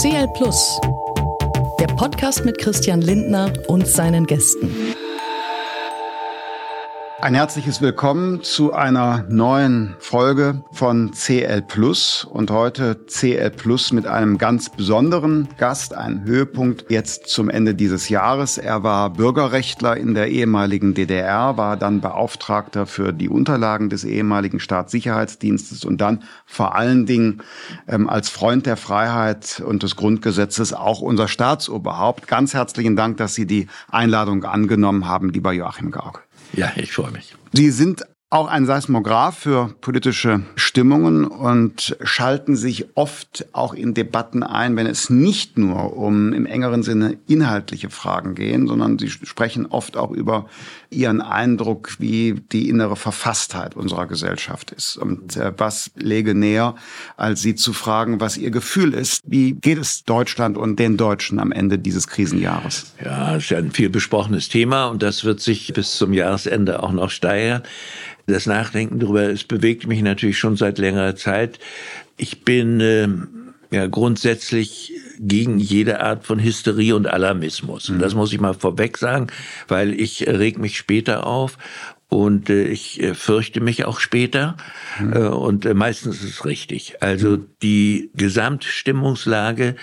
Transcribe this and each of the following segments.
CL Plus, der Podcast mit Christian Lindner und seinen Gästen. Ein herzliches Willkommen zu einer neuen Folge von CL Plus und heute CL Plus mit einem ganz besonderen Gast, ein Höhepunkt jetzt zum Ende dieses Jahres. Er war Bürgerrechtler in der ehemaligen DDR, war dann Beauftragter für die Unterlagen des ehemaligen Staatssicherheitsdienstes und dann vor allen Dingen ähm, als Freund der Freiheit und des Grundgesetzes auch unser Staatsoberhaupt. Ganz herzlichen Dank, dass Sie die Einladung angenommen haben, lieber Joachim Gauck. Ja, ich freue mich. Sie sind auch ein Seismograph für politische Stimmungen und schalten sich oft auch in Debatten ein, wenn es nicht nur um im engeren Sinne inhaltliche Fragen gehen, sondern sie sprechen oft auch über ihren Eindruck, wie die innere Verfasstheit unserer Gesellschaft ist. Und äh, was lege näher, als sie zu fragen, was ihr Gefühl ist. Wie geht es Deutschland und den Deutschen am Ende dieses Krisenjahres? Ja, das ist ein viel besprochenes Thema und das wird sich bis zum Jahresende auch noch steigern das Nachdenken darüber, es bewegt mich natürlich schon seit längerer Zeit. Ich bin äh, ja grundsätzlich gegen jede Art von Hysterie und Alarmismus. Und das mhm. muss ich mal vorweg sagen, weil ich reg mich später auf und äh, ich äh, fürchte mich auch später mhm. äh, und äh, meistens ist es richtig. Also mhm. die Gesamtstimmungslage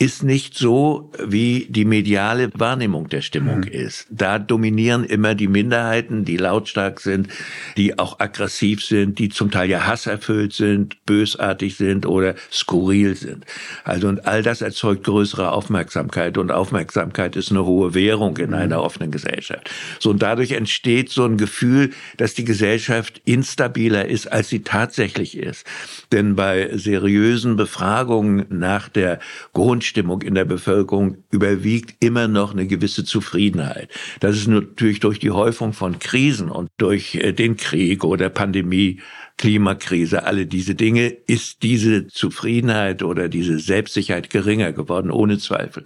ist nicht so, wie die mediale Wahrnehmung der Stimmung mhm. ist. Da dominieren immer die Minderheiten, die lautstark sind, die auch aggressiv sind, die zum Teil ja hasserfüllt sind, bösartig sind oder skurril sind. Also und all das erzeugt größere Aufmerksamkeit und Aufmerksamkeit ist eine hohe Währung in mhm. einer offenen Gesellschaft. So und dadurch entsteht so ein Gefühl, dass die Gesellschaft instabiler ist, als sie tatsächlich ist. Denn bei seriösen Befragungen nach der Grund Grundstimmung in der Bevölkerung überwiegt immer noch eine gewisse Zufriedenheit. Das ist natürlich durch die Häufung von Krisen und durch äh, den Krieg oder Pandemie Klimakrise, alle diese Dinge, ist diese Zufriedenheit oder diese Selbstsicherheit geringer geworden, ohne Zweifel.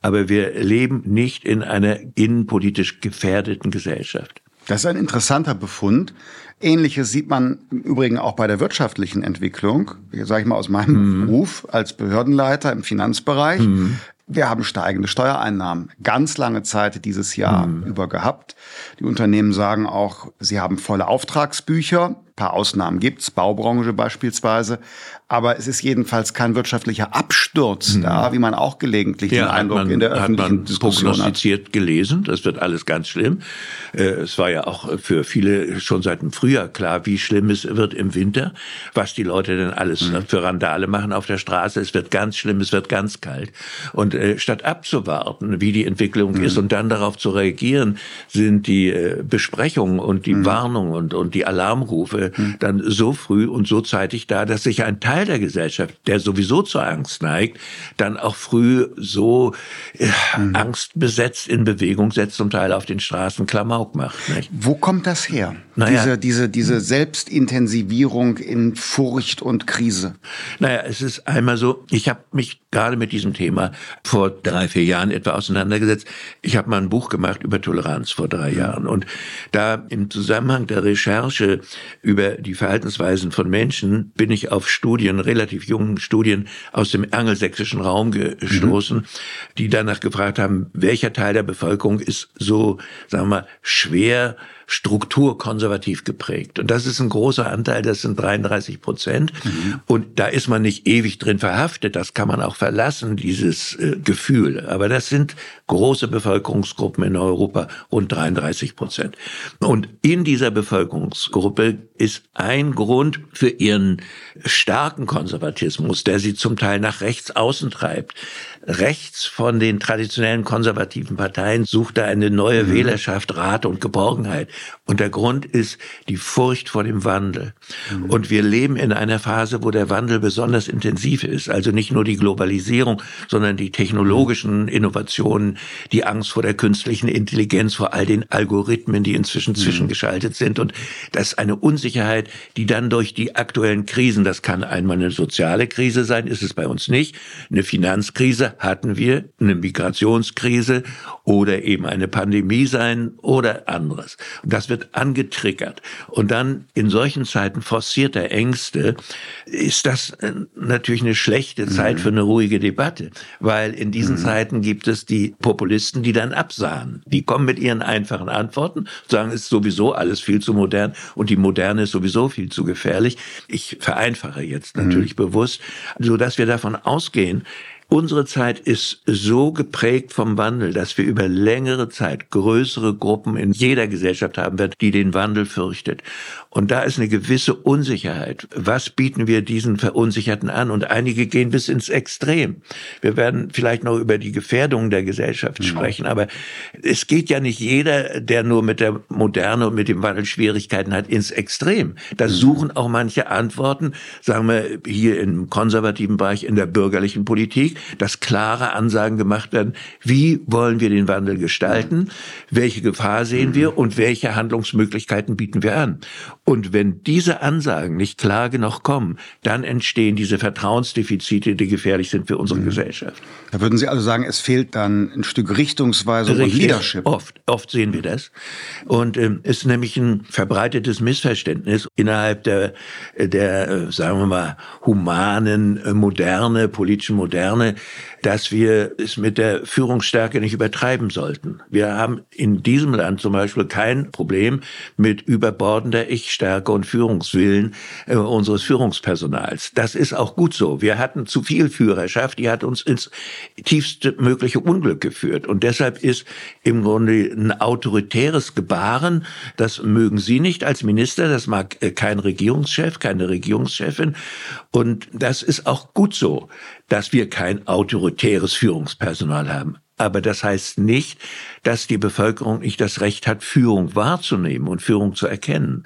Aber wir leben nicht in einer innenpolitisch gefährdeten Gesellschaft. Das ist ein interessanter Befund. Ähnliches sieht man im Übrigen auch bei der wirtschaftlichen Entwicklung. Sage ich mal aus meinem mhm. Beruf als Behördenleiter im Finanzbereich. Mhm. Wir haben steigende Steuereinnahmen ganz lange Zeit dieses Jahr mhm. über gehabt. Die Unternehmen sagen auch, sie haben volle Auftragsbücher paar Ausnahmen gibt's, Baubranche beispielsweise. Aber es ist jedenfalls kein wirtschaftlicher Absturz mhm. da, wie man auch gelegentlich ja, den Eindruck man, in der öffentlichen hat man Diskussion prognostiziert hat. gelesen. Das wird alles ganz schlimm. Äh, es war ja auch für viele schon seit dem Frühjahr klar, wie schlimm es wird im Winter, was die Leute denn alles mhm. für Randale machen auf der Straße. Es wird ganz schlimm, es wird ganz kalt. Und äh, statt abzuwarten, wie die Entwicklung mhm. ist und dann darauf zu reagieren, sind die äh, Besprechungen und die mhm. Warnungen und, und die Alarmrufe hm. dann so früh und so zeitig da, dass sich ein Teil der Gesellschaft, der sowieso zur Angst neigt, dann auch früh so äh, hm. angstbesetzt in Bewegung setzt, zum Teil auf den Straßen Klamauk macht. Nicht? Wo kommt das her? Naja, diese, diese, diese Selbstintensivierung in Furcht und Krise? Naja, es ist einmal so, ich habe mich gerade mit diesem Thema vor drei, vier Jahren etwa auseinandergesetzt. Ich habe mal ein Buch gemacht über Toleranz vor drei Jahren. Und da im Zusammenhang der Recherche über die Verhaltensweisen von Menschen bin ich auf Studien, relativ jungen Studien aus dem angelsächsischen Raum gestoßen, mhm. die danach gefragt haben, welcher Teil der Bevölkerung ist so, sagen wir mal, schwer strukturkonservativ geprägt. Und das ist ein großer Anteil, das sind 33 Prozent. Mhm. Und da ist man nicht ewig drin verhaftet, das kann man auch verlassen, dieses äh, Gefühl. Aber das sind große Bevölkerungsgruppen in Europa, rund 33 Prozent. Und in dieser Bevölkerungsgruppe ist ein Grund für ihren starken Konservatismus, der sie zum Teil nach rechts außen treibt. Rechts von den traditionellen konservativen Parteien sucht er eine neue mhm. Wählerschaft, Rat und Geborgenheit. Und der Grund ist die Furcht vor dem Wandel. Mhm. Und wir leben in einer Phase, wo der Wandel besonders intensiv ist. Also nicht nur die Globalisierung, sondern die technologischen Innovationen, die Angst vor der künstlichen Intelligenz, vor all den Algorithmen, die inzwischen mhm. zwischengeschaltet sind. Und das ist eine Unsicherheit, die dann durch die aktuellen Krisen, das kann einmal eine soziale Krise sein, ist es bei uns nicht, eine Finanzkrise hatten wir, eine Migrationskrise oder eben eine Pandemie sein oder anderes. Und das wird angetriggert. Und dann in solchen Zeiten forcierter Ängste ist das äh, natürlich eine schlechte Zeit mhm. für eine ruhige Debatte, weil in diesen mhm. Zeiten gibt es die Populisten, die dann absahen. Die kommen mit ihren einfachen Antworten, sagen, es ist sowieso alles viel zu modern und die Moderne ist sowieso viel zu gefährlich. Ich vereinfache jetzt mhm. natürlich mhm. bewusst, so dass wir davon ausgehen, Unsere Zeit ist so geprägt vom Wandel, dass wir über längere Zeit größere Gruppen in jeder Gesellschaft haben werden, die den Wandel fürchtet. Und da ist eine gewisse Unsicherheit. Was bieten wir diesen Verunsicherten an? Und einige gehen bis ins Extrem. Wir werden vielleicht noch über die Gefährdungen der Gesellschaft sprechen, aber es geht ja nicht jeder, der nur mit der Moderne und mit dem Wandel Schwierigkeiten hat, ins Extrem. Da mhm. suchen auch manche Antworten, sagen wir hier im konservativen Bereich, in der bürgerlichen Politik, dass klare Ansagen gemacht werden, wie wollen wir den Wandel gestalten, welche Gefahr sehen wir und welche Handlungsmöglichkeiten bieten wir an. Und wenn diese Ansagen nicht klar genug kommen, dann entstehen diese Vertrauensdefizite, die gefährlich sind für unsere mhm. Gesellschaft. Da würden Sie also sagen, es fehlt dann ein Stück Richtungsweisung Richtig, und Leadership. Oft, oft sehen wir das. Und ähm, ist nämlich ein verbreitetes Missverständnis innerhalb der, der äh, sagen wir mal, humanen äh, Moderne, politischen Moderne, dass wir es mit der Führungsstärke nicht übertreiben sollten. Wir haben in diesem Land zum Beispiel kein Problem mit überbordender Ich-Stärke und Führungswillen äh, unseres Führungspersonals. Das ist auch gut so. Wir hatten zu viel Führerschaft, die hat uns ins tiefste mögliche Unglück geführt. Und deshalb ist im Grunde ein autoritäres Gebaren, das mögen Sie nicht als Minister, das mag äh, kein Regierungschef, keine Regierungschefin. Und das ist auch gut so dass wir kein autoritäres Führungspersonal haben. Aber das heißt nicht, dass die Bevölkerung nicht das Recht hat, Führung wahrzunehmen und Führung zu erkennen.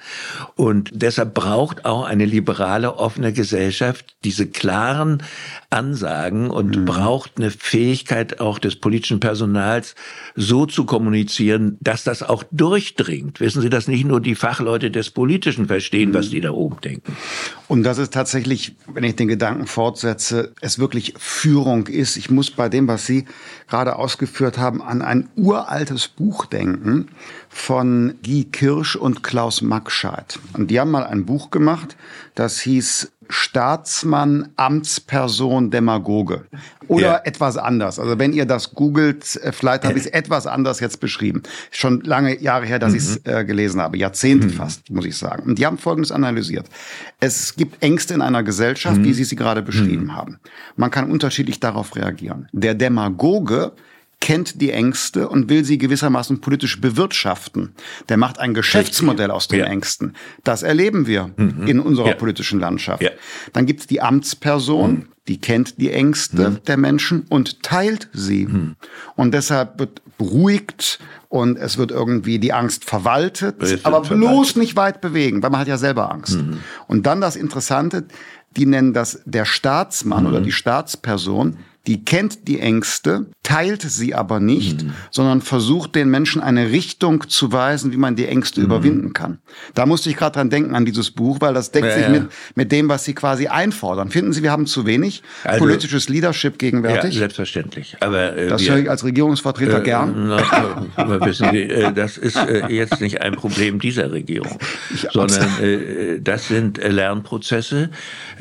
Und deshalb braucht auch eine liberale, offene Gesellschaft diese klaren Ansagen und mhm. braucht eine Fähigkeit auch des politischen Personals, so zu kommunizieren, dass das auch durchdringt. Wissen Sie, dass nicht nur die Fachleute des Politischen verstehen, mhm. was die da oben denken. Und dass es tatsächlich, wenn ich den Gedanken fortsetze, es wirklich Führung ist. Ich muss bei dem, was Sie gerade ausgeführt haben, an ein uraltes Buch denken von Guy Kirsch und Klaus Maxscheid. Und die haben mal ein Buch gemacht, das hieß Staatsmann, Amtsperson, Demagoge. Oder ja. etwas anders. Also wenn ihr das googelt, äh, vielleicht habe ich es etwas anders jetzt beschrieben. Schon lange Jahre her, dass mhm. ich es äh, gelesen habe. Jahrzehnte mhm. fast, muss ich sagen. Und die haben Folgendes analysiert. Es gibt Ängste in einer Gesellschaft, mhm. wie Sie sie gerade beschrieben mhm. haben. Man kann unterschiedlich darauf reagieren. Der Demagoge kennt die Ängste und will sie gewissermaßen politisch bewirtschaften. Der macht ein Geschäftsmodell aus den ja. Ängsten. Das erleben wir mhm. in unserer ja. politischen Landschaft. Ja. Dann gibt es die Amtsperson, mhm. die kennt die Ängste mhm. der Menschen und teilt sie. Mhm. Und deshalb wird beruhigt und es wird irgendwie die Angst verwaltet, aber bloß verwaltet. nicht weit bewegen, weil man hat ja selber Angst. Mhm. Und dann das Interessante, die nennen das der Staatsmann oder mhm. die Staatsperson, die kennt die Ängste, teilt sie aber nicht, mhm. sondern versucht den Menschen eine Richtung zu weisen, wie man die Ängste mhm. überwinden kann. Da musste ich gerade dran denken an dieses Buch, weil das deckt ja, sich ja. Mit, mit dem, was Sie quasi einfordern. Finden Sie, wir haben zu wenig also, politisches Leadership gegenwärtig? Ja, selbstverständlich. Aber äh, das wir, höre ich als Regierungsvertreter äh, gern. Na, wissen Sie, äh, das ist äh, jetzt nicht ein Problem dieser Regierung, ich sondern äh, das sind Lernprozesse,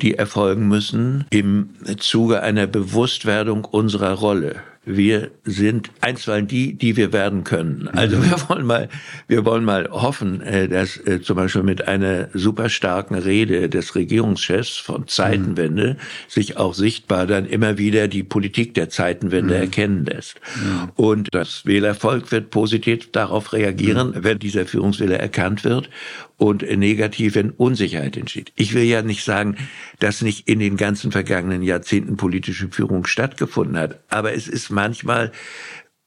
die erfolgen müssen im Zuge einer Bewusstwerdung Gefährdung unserer Rolle. Wir sind einstweilen die, die wir werden können. Also wir wollen mal, wir wollen mal hoffen, äh, dass äh, zum Beispiel mit einer super starken Rede des Regierungschefs von Zeitenwende sich auch sichtbar dann immer wieder die Politik der Zeitenwende mhm. erkennen lässt. Mhm. Und das Wählervolk wird positiv darauf reagieren, mhm. wenn dieser Führungswille erkannt wird und negativ, wenn Unsicherheit entsteht. Ich will ja nicht sagen, dass nicht in den ganzen vergangenen Jahrzehnten politische Führung stattgefunden hat, aber es ist manchmal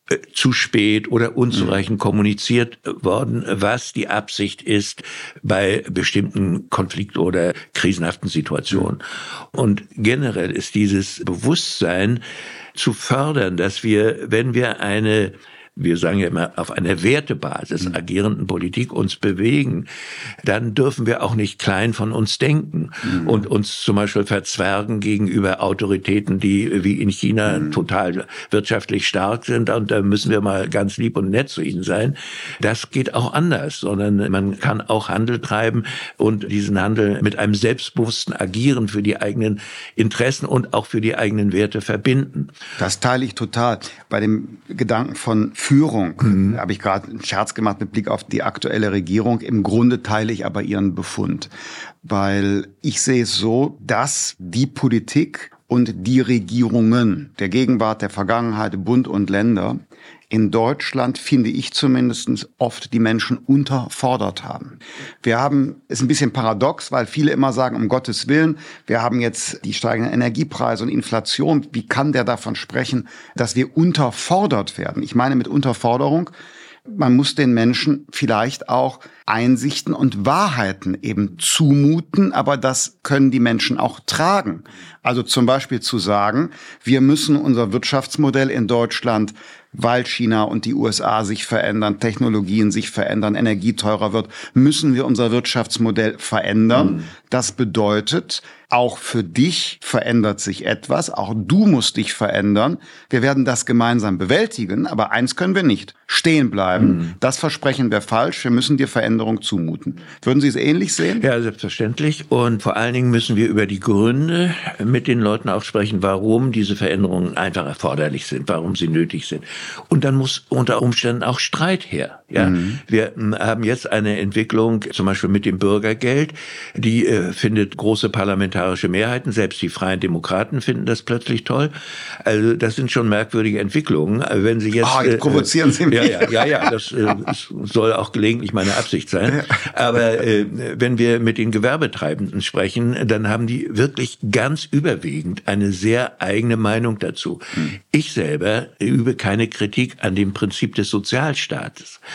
äh, zu spät oder unzureichend mhm. kommuniziert worden, was die Absicht ist bei bestimmten Konflikt- oder krisenhaften Situationen. Und generell ist dieses Bewusstsein zu fördern, dass wir, wenn wir eine wir sagen ja immer, auf einer Wertebasis mhm. agierenden Politik uns bewegen, dann dürfen wir auch nicht klein von uns denken mhm. und uns zum Beispiel verzwergen gegenüber Autoritäten, die wie in China mhm. total wirtschaftlich stark sind. Und da müssen wir mal ganz lieb und nett zu ihnen sein. Das geht auch anders, sondern man kann auch Handel treiben und diesen Handel mit einem selbstbewussten Agieren für die eigenen Interessen und auch für die eigenen Werte verbinden. Das teile ich total. Bei dem Gedanken von Führung mhm. habe ich gerade einen Scherz gemacht mit Blick auf die aktuelle Regierung. Im Grunde teile ich aber Ihren Befund, weil ich sehe es so, dass die Politik und die Regierungen der Gegenwart, der Vergangenheit, Bund und Länder in Deutschland, finde ich zumindest, oft die Menschen unterfordert haben. Wir haben, ist ein bisschen paradox, weil viele immer sagen, um Gottes Willen, wir haben jetzt die steigenden Energiepreise und Inflation. Wie kann der davon sprechen, dass wir unterfordert werden? Ich meine mit Unterforderung, man muss den Menschen vielleicht auch Einsichten und Wahrheiten eben zumuten, aber das können die Menschen auch tragen. Also zum Beispiel zu sagen, wir müssen unser Wirtschaftsmodell in Deutschland, weil China und die USA sich verändern, Technologien sich verändern, Energie teurer wird, müssen wir unser Wirtschaftsmodell verändern. Mhm. Das bedeutet, auch für dich verändert sich etwas, auch du musst dich verändern. Wir werden das gemeinsam bewältigen, aber eins können wir nicht, stehen bleiben. Mhm. Das versprechen wir falsch, wir müssen dir Veränderung zumuten. Würden Sie es ähnlich sehen? Ja, selbstverständlich. Und vor allen Dingen müssen wir über die Gründe mit den Leuten auch sprechen, warum diese Veränderungen einfach erforderlich sind, warum sie nötig sind. Und dann muss unter Umständen auch Streit her. Ja, mhm. wir hm, haben jetzt eine Entwicklung, zum Beispiel mit dem Bürgergeld, die äh, findet große parlamentarische Mehrheiten. Selbst die Freien Demokraten finden das plötzlich toll. Also das sind schon merkwürdige Entwicklungen. Wenn Sie jetzt, oh, jetzt provozieren Sie mich. Ja, ja, ja, ja das äh, soll auch gelegentlich meine Absicht sein. Aber äh, wenn wir mit den Gewerbetreibenden sprechen, dann haben die wirklich ganz überwiegend eine sehr eigene Meinung dazu. Hm. Ich selber übe keine Kritik an dem Prinzip des Sozialstaates.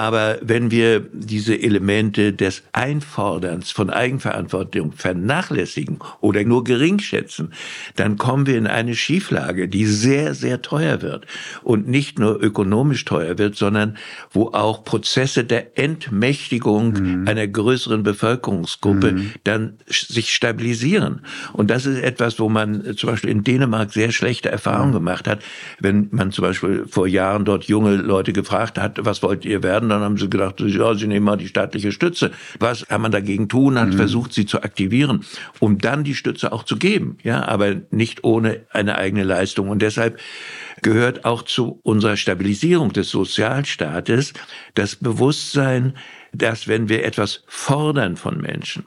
Aber wenn wir diese Elemente des Einforderns von Eigenverantwortung vernachlässigen oder nur gering schätzen, dann kommen wir in eine Schieflage, die sehr, sehr teuer wird. Und nicht nur ökonomisch teuer wird, sondern wo auch Prozesse der Entmächtigung mhm. einer größeren Bevölkerungsgruppe mhm. dann sich stabilisieren. Und das ist etwas, wo man zum Beispiel in Dänemark sehr schlechte Erfahrungen mhm. gemacht hat. Wenn man zum Beispiel vor Jahren dort junge Leute gefragt hat, was wollt ihr werden? Dann haben sie gedacht, ja, sie nehmen mal die staatliche Stütze. Was kann man dagegen tun? Hat mhm. versucht, sie zu aktivieren, um dann die Stütze auch zu geben. Ja, aber nicht ohne eine eigene Leistung. Und deshalb gehört auch zu unserer Stabilisierung des Sozialstaates das Bewusstsein, dass wenn wir etwas fordern von Menschen,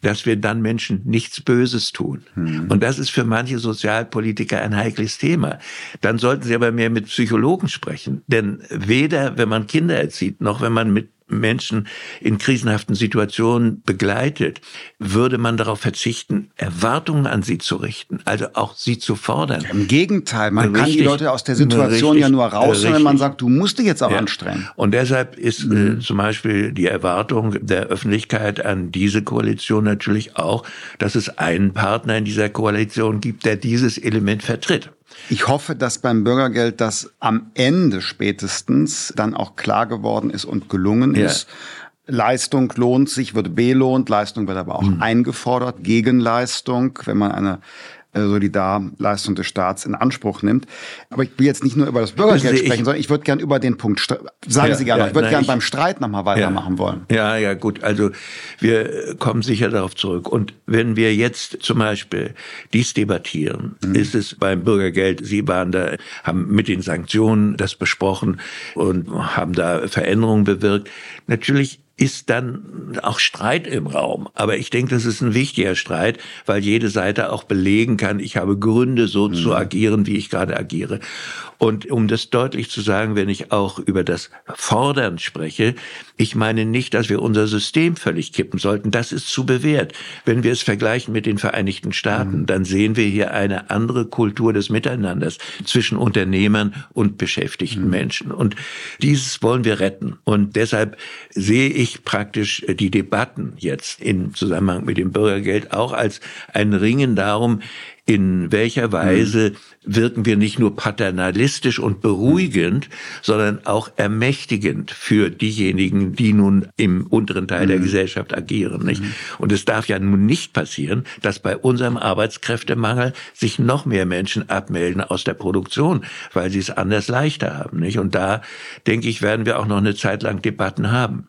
dass wir dann Menschen nichts Böses tun. Mhm. Und das ist für manche Sozialpolitiker ein heikles Thema. Dann sollten sie aber mehr mit Psychologen sprechen. Denn weder, wenn man Kinder erzieht, noch wenn man mit Menschen in krisenhaften Situationen begleitet, würde man darauf verzichten, Erwartungen an sie zu richten, also auch sie zu fordern. Im Gegenteil, man richtig, kann die Leute aus der Situation richtig, ja nur rausholen, wenn man sagt, du musst dich jetzt auch ja. anstrengen. Und deshalb ist äh, mhm. äh, zum Beispiel die Erwartung der Öffentlichkeit an diese Koalition natürlich auch, dass es einen Partner in dieser Koalition gibt, der dieses Element vertritt. Ich hoffe, dass beim Bürgergeld das am Ende spätestens dann auch klar geworden ist und gelungen ja. ist. Leistung lohnt sich, wird belohnt, Leistung wird aber auch mhm. eingefordert, Gegenleistung, wenn man eine Solidarleistung des Staats in Anspruch nimmt. Aber ich will jetzt nicht nur über das Bürgergeld sprechen, sondern ich würde gern über den Punkt, sagen ja, Sie gerne, ja, ich würde gern beim Streit nochmal weitermachen ja, wollen. Ja, ja, gut. Also wir kommen sicher darauf zurück. Und wenn wir jetzt zum Beispiel dies debattieren, mhm. ist es beim Bürgergeld, Sie waren da, haben mit den Sanktionen das besprochen und haben da Veränderungen bewirkt. Natürlich ist dann auch Streit im Raum. Aber ich denke, das ist ein wichtiger Streit, weil jede Seite auch belegen kann, ich habe Gründe, so mhm. zu agieren, wie ich gerade agiere. Und um das deutlich zu sagen, wenn ich auch über das Fordern spreche, ich meine nicht, dass wir unser System völlig kippen sollten. Das ist zu bewährt. Wenn wir es vergleichen mit den Vereinigten Staaten, mhm. dann sehen wir hier eine andere Kultur des Miteinanders zwischen Unternehmern und beschäftigten mhm. Menschen. Und dieses wollen wir retten. Und deshalb sehe ich praktisch die Debatten jetzt im Zusammenhang mit dem Bürgergeld auch als ein Ringen darum, in welcher Weise wirken wir nicht nur paternalistisch und beruhigend, sondern auch ermächtigend für diejenigen, die nun im unteren Teil der Gesellschaft agieren. Nicht? Und es darf ja nun nicht passieren, dass bei unserem Arbeitskräftemangel sich noch mehr Menschen abmelden aus der Produktion, weil sie es anders leichter haben. Nicht? Und da, denke ich, werden wir auch noch eine Zeit lang Debatten haben.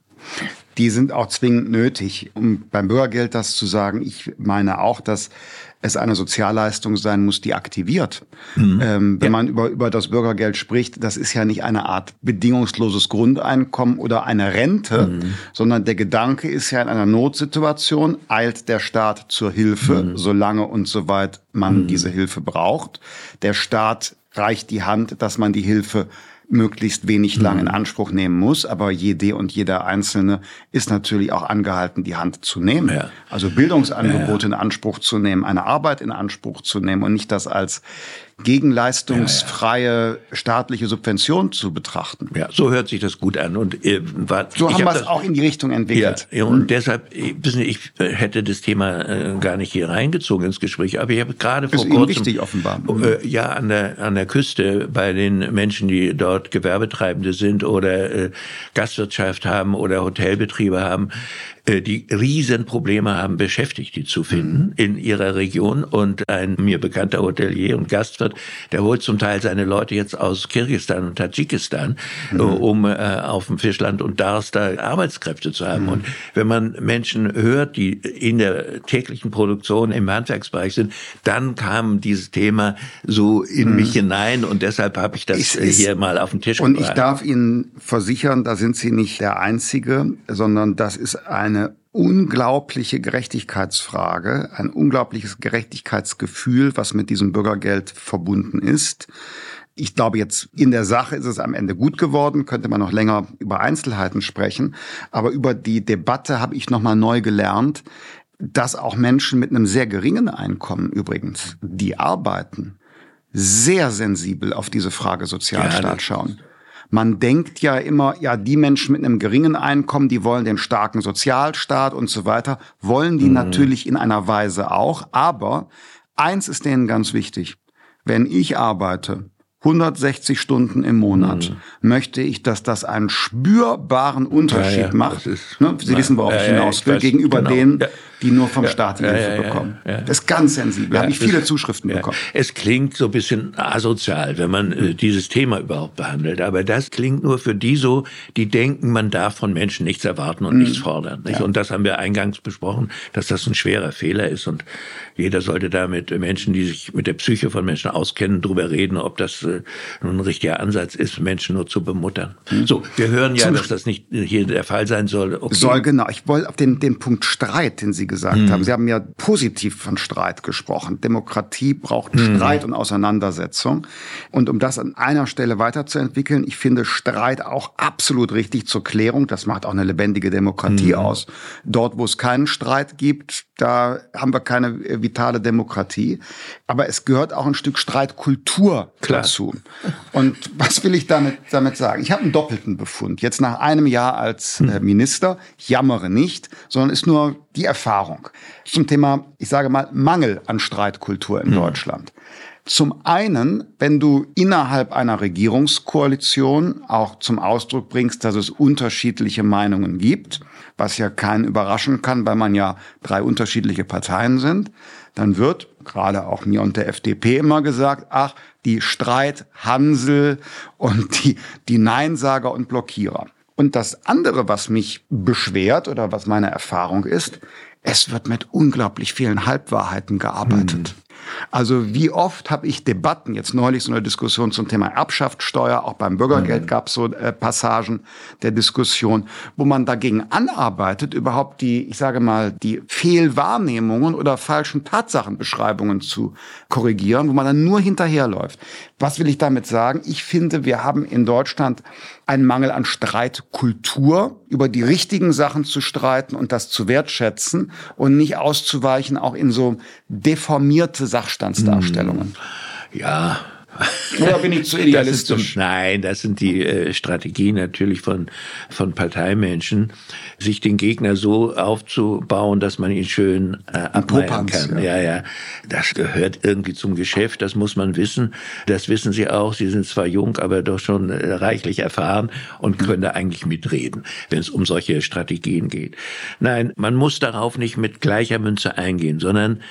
Die sind auch zwingend nötig. Um beim Bürgergeld das zu sagen, ich meine auch, dass es eine Sozialleistung sein muss, die aktiviert. Mhm. Ähm, wenn ja. man über, über das Bürgergeld spricht, das ist ja nicht eine Art bedingungsloses Grundeinkommen oder eine Rente, mhm. sondern der Gedanke ist ja in einer Notsituation eilt der Staat zur Hilfe, mhm. solange und soweit man mhm. diese Hilfe braucht. Der Staat reicht die Hand, dass man die Hilfe möglichst wenig lang in mhm. Anspruch nehmen muss. Aber jede und jeder Einzelne ist natürlich auch angehalten, die Hand zu nehmen. Ja. Also Bildungsangebote ja. in Anspruch zu nehmen, eine Arbeit in Anspruch zu nehmen und nicht das als gegenleistungsfreie staatliche Subvention zu betrachten. Ja, so hört sich das gut an. Und äh, war, so haben hab wir es auch in die Richtung entwickelt. Ja, und hm. deshalb, wissen Sie, ich äh, hätte das Thema äh, gar nicht hier reingezogen ins Gespräch, aber ich habe gerade vor Ist kurzem, wichtig offenbar. Äh, ja, an der an der Küste bei den Menschen, die dort Gewerbetreibende sind oder äh, Gastwirtschaft haben oder Hotelbetriebe haben, äh, die Riesenprobleme haben, Beschäftigte zu finden mhm. in ihrer Region. Und ein mir bekannter Hotelier und Gastwirt, der holt zum Teil seine Leute jetzt aus Kirgistan und Tadschikistan, mhm. um äh, auf dem Fischland und Dars da Arbeitskräfte zu haben. Mhm. Und wenn man Menschen hört, die in der täglichen Produktion im Handwerksbereich sind, dann kam dieses Thema so in mhm. mich hinein und deshalb habe ich das ist, hier mal auf den Tisch und gebracht. Und ich darf Ihnen versichern, da sind Sie nicht der Einzige, sondern das ist eine unglaubliche Gerechtigkeitsfrage, ein unglaubliches Gerechtigkeitsgefühl, was mit diesem Bürgergeld verbunden ist. Ich glaube, jetzt in der Sache ist es am Ende gut geworden, könnte man noch länger über Einzelheiten sprechen. Aber über die Debatte habe ich nochmal neu gelernt, dass auch Menschen mit einem sehr geringen Einkommen übrigens, die arbeiten, sehr sensibel auf diese Frage Sozialstaat schauen. Man denkt ja immer, ja, die Menschen mit einem geringen Einkommen, die wollen den starken Sozialstaat und so weiter, wollen die mhm. natürlich in einer Weise auch. Aber eins ist denen ganz wichtig. Wenn ich arbeite, 160 Stunden im Monat, mhm. möchte ich, dass das einen spürbaren Unterschied ja, ja, macht. Ist, ne? Sie wissen, worauf ja, ich hinaus will, gegenüber genau. denen, die nur vom Staat Hilfe ja, bekommen. Das ist ganz sensibel. Da habe ich viele Zuschriften bekommen. Es klingt so ein bisschen asozial, wenn man äh, dieses Thema überhaupt behandelt. Aber das klingt nur für die so, die denken, man darf von Menschen nichts erwarten und mhm. nichts fordern. Nicht? Und das haben wir eingangs besprochen, dass das ein schwerer Fehler ist. Und jeder sollte da mit Menschen, die sich mit der Psyche von Menschen auskennen, drüber reden, ob das äh, nun ein richtiger Ansatz ist, Menschen nur zu bemuttern. Mhm. So, wir hören ja, Zum dass das nicht hier der Fall sein soll. Okay. Soll, genau. Ich wollte auf den, den Punkt Streit, den Sie gesagt mhm. haben. Sie haben ja positiv von Streit gesprochen. Demokratie braucht mhm. Streit und Auseinandersetzung. Und um das an einer Stelle weiterzuentwickeln, ich finde Streit auch absolut richtig zur Klärung. Das macht auch eine lebendige Demokratie mhm. aus. Dort, wo es keinen Streit gibt, da haben wir keine äh, vitale Demokratie. Aber es gehört auch ein Stück Streitkultur Klar. dazu. Und was will ich damit, damit sagen? Ich habe einen doppelten Befund. Jetzt nach einem Jahr als äh, Minister, ich jammere nicht, sondern ist nur die Erfahrung zum Thema, ich sage mal, Mangel an Streitkultur in mhm. Deutschland. Zum einen, wenn du innerhalb einer Regierungskoalition auch zum Ausdruck bringst, dass es unterschiedliche Meinungen gibt, was ja keinen überraschen kann, weil man ja drei unterschiedliche Parteien sind, dann wird gerade auch mir und der FDP immer gesagt, ach, die Streithansel und die, die Neinsager und Blockierer. Und das andere, was mich beschwert oder was meine Erfahrung ist, es wird mit unglaublich vielen Halbwahrheiten gearbeitet. Mhm. Also wie oft habe ich Debatten, jetzt neulich so eine Diskussion zum Thema Erbschaftssteuer, auch beim Bürgergeld mhm. gab es so äh, Passagen der Diskussion, wo man dagegen anarbeitet, überhaupt die, ich sage mal, die Fehlwahrnehmungen oder falschen Tatsachenbeschreibungen zu korrigieren, wo man dann nur hinterherläuft. Was will ich damit sagen? Ich finde, wir haben in Deutschland einen Mangel an Streitkultur, über die richtigen Sachen zu streiten und das zu wertschätzen und nicht auszuweichen, auch in so deformierte Sachstandsdarstellungen. Ja, Oder bin ich zu idealistisch? Das zum, nein, das sind die äh, Strategien natürlich von, von Parteimenschen, sich den Gegner so aufzubauen, dass man ihn schön äh, abmeiern kann. Ja. ja, ja. Das gehört irgendwie zum Geschäft, das muss man wissen. Das wissen Sie auch. Sie sind zwar jung, aber doch schon äh, reichlich erfahren und können da eigentlich mitreden, wenn es um solche Strategien geht. Nein, man muss darauf nicht mit gleicher Münze eingehen, sondern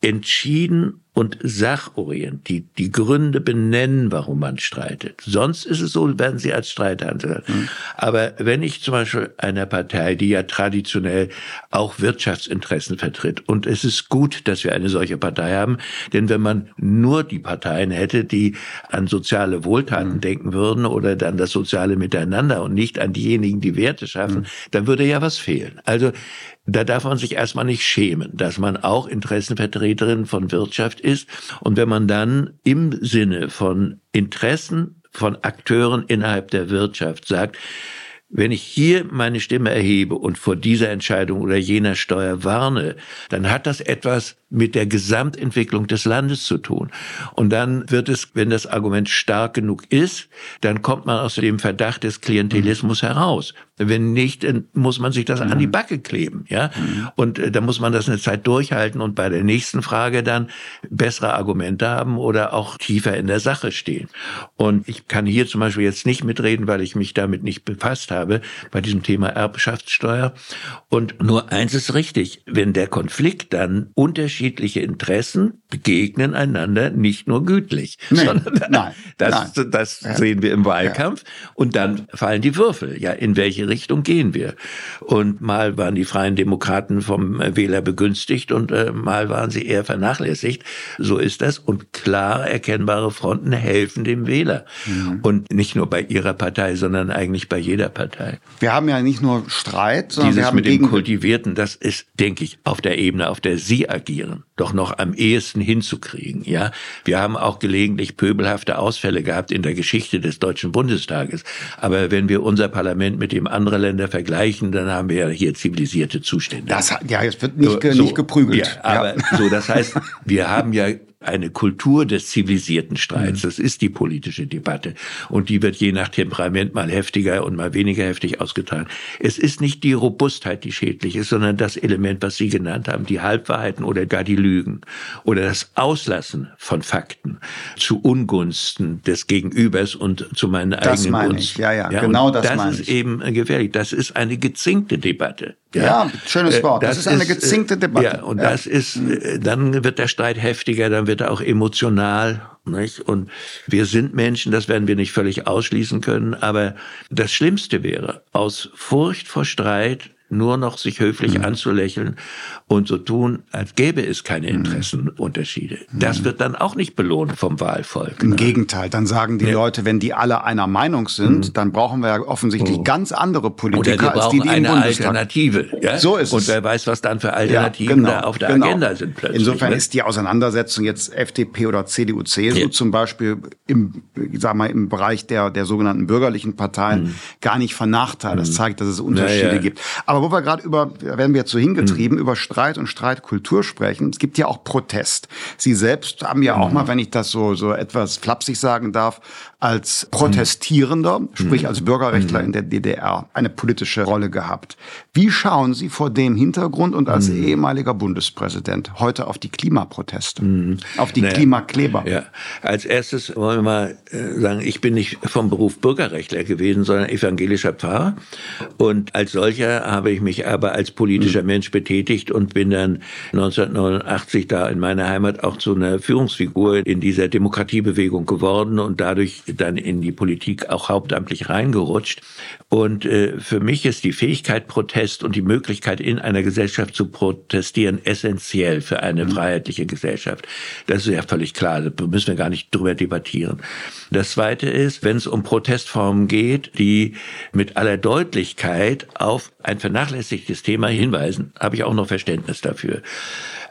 entschieden und sachorientiert die, die Gründe benennen, warum man streitet. Sonst ist es so, werden sie als Streit handeln. Mhm. Aber wenn ich zum Beispiel einer Partei, die ja traditionell auch Wirtschaftsinteressen vertritt, und es ist gut, dass wir eine solche Partei haben, denn wenn man nur die Parteien hätte, die an soziale Wohltaten mhm. denken würden oder dann das soziale Miteinander und nicht an diejenigen, die Werte schaffen, mhm. dann würde ja was fehlen. Also da darf man sich erstmal nicht schämen, dass man auch Interessenvertreterin von Wirtschaft ist. Und wenn man dann im Sinne von Interessen von Akteuren innerhalb der Wirtschaft sagt, wenn ich hier meine Stimme erhebe und vor dieser Entscheidung oder jener Steuer warne, dann hat das etwas mit der Gesamtentwicklung des Landes zu tun. Und dann wird es, wenn das Argument stark genug ist, dann kommt man aus dem Verdacht des Klientelismus heraus. Wenn nicht, dann muss man sich das mhm. an die. Backe kleben, ja. Mhm. Und äh, dann muss man das eine Zeit durchhalten und bei der nächsten Frage dann bessere Argumente haben oder auch tiefer in der Sache stehen. Und ich kann hier zum Beispiel jetzt nicht mitreden, weil ich mich damit nicht befasst habe, bei diesem Thema Erbschaftssteuer. Und nur eins ist richtig, wenn der Konflikt dann unterschiedlich unterschiedliche Interessen begegnen einander nicht nur gütlich, nee, sondern nein, das, nein. das sehen wir im Wahlkampf. Ja. Und dann fallen die Würfel. Ja, in welche Richtung gehen wir? Und mal waren die Freien Demokraten vom Wähler begünstigt und äh, mal waren sie eher vernachlässigt. So ist das. Und klar erkennbare Fronten helfen dem Wähler. Mhm. Und nicht nur bei ihrer Partei, sondern eigentlich bei jeder Partei. Wir haben ja nicht nur Streit, sondern Dieses wir haben mit dem Kultivierten, das ist, denke ich, auf der Ebene, auf der Sie agieren doch noch am ehesten hinzukriegen. Ja, wir haben auch gelegentlich pöbelhafte Ausfälle gehabt in der Geschichte des Deutschen Bundestages. Aber wenn wir unser Parlament mit dem anderer Länder vergleichen, dann haben wir ja hier zivilisierte Zustände. Das, ja, es wird nicht, so, nicht geprügelt. Ja, aber ja. so, das heißt, wir haben ja eine Kultur des zivilisierten Streits. Mhm. Das ist die politische Debatte. Und die wird je nach Temperament mal heftiger und mal weniger heftig ausgetragen. Es ist nicht die Robustheit, die schädlich ist, sondern das Element, was Sie genannt haben, die Halbwahrheiten oder gar die Lügen oder das Auslassen von Fakten zu Ungunsten des Gegenübers und zu meinen das eigenen meine Gunsten. Ich. Ja, ja, ja genau das, das meine ist eben gefährlich. Das ist eine gezinkte Debatte. Ja, schönes äh, Wort. Das, das ist eine gezinkte Debatte. Ja, und ja. das ist, äh, dann wird der Streit heftiger, dann wird er auch emotional. Nicht? Und wir sind Menschen, das werden wir nicht völlig ausschließen können, aber das Schlimmste wäre, aus Furcht vor Streit nur noch sich höflich mhm. anzulächeln und so tun, als gäbe es keine mhm. Interessenunterschiede. Das mhm. wird dann auch nicht belohnt vom Wahlvolk. Im ne? Gegenteil, dann sagen die ja. Leute, wenn die alle einer Meinung sind, mhm. dann brauchen wir ja offensichtlich oh. ganz andere Politiker, als die, die eine im Bundestag. Alternative. Ja? So ist. Und wer weiß, was dann für Alternativen ja, genau, da auf der genau. Agenda sind plötzlich. Insofern ne? ist die Auseinandersetzung jetzt FDP oder CDU, CSU ja. zum Beispiel im, sag mal, im Bereich der, der sogenannten bürgerlichen Parteien mhm. gar nicht von Nachteil. Das zeigt, dass es Unterschiede gibt. Aber wo wir gerade über, werden wir jetzt so hingetrieben, mhm. über Streit und Streitkultur sprechen. Es gibt ja auch Protest. Sie selbst haben ja auch mhm. mal, wenn ich das so, so etwas flapsig sagen darf, als Protestierender, mhm. sprich als Bürgerrechtler mhm. in der DDR, eine politische Rolle gehabt. Wie schauen Sie vor dem Hintergrund und als mhm. ehemaliger Bundespräsident heute auf die Klimaproteste, mhm. auf die naja, Klimakleber? Ja, als erstes wollen wir mal äh, sagen, ich bin nicht vom Beruf Bürgerrechtler gewesen, sondern evangelischer Pfarrer. Und als solcher habe ich mich aber als politischer mhm. Mensch betätigt und bin dann 1989 da in meiner Heimat auch zu einer Führungsfigur in dieser Demokratiebewegung geworden und dadurch dann in die Politik auch hauptamtlich reingerutscht. Und äh, für mich ist die Fähigkeit Protest und die Möglichkeit in einer Gesellschaft zu protestieren essentiell für eine mhm. freiheitliche Gesellschaft. Das ist ja völlig klar, da müssen wir gar nicht drüber debattieren. Das Zweite ist, wenn es um Protestformen geht, die mit aller Deutlichkeit auf ein vernachlässigtes Thema hinweisen, habe ich auch noch Verständnis dafür.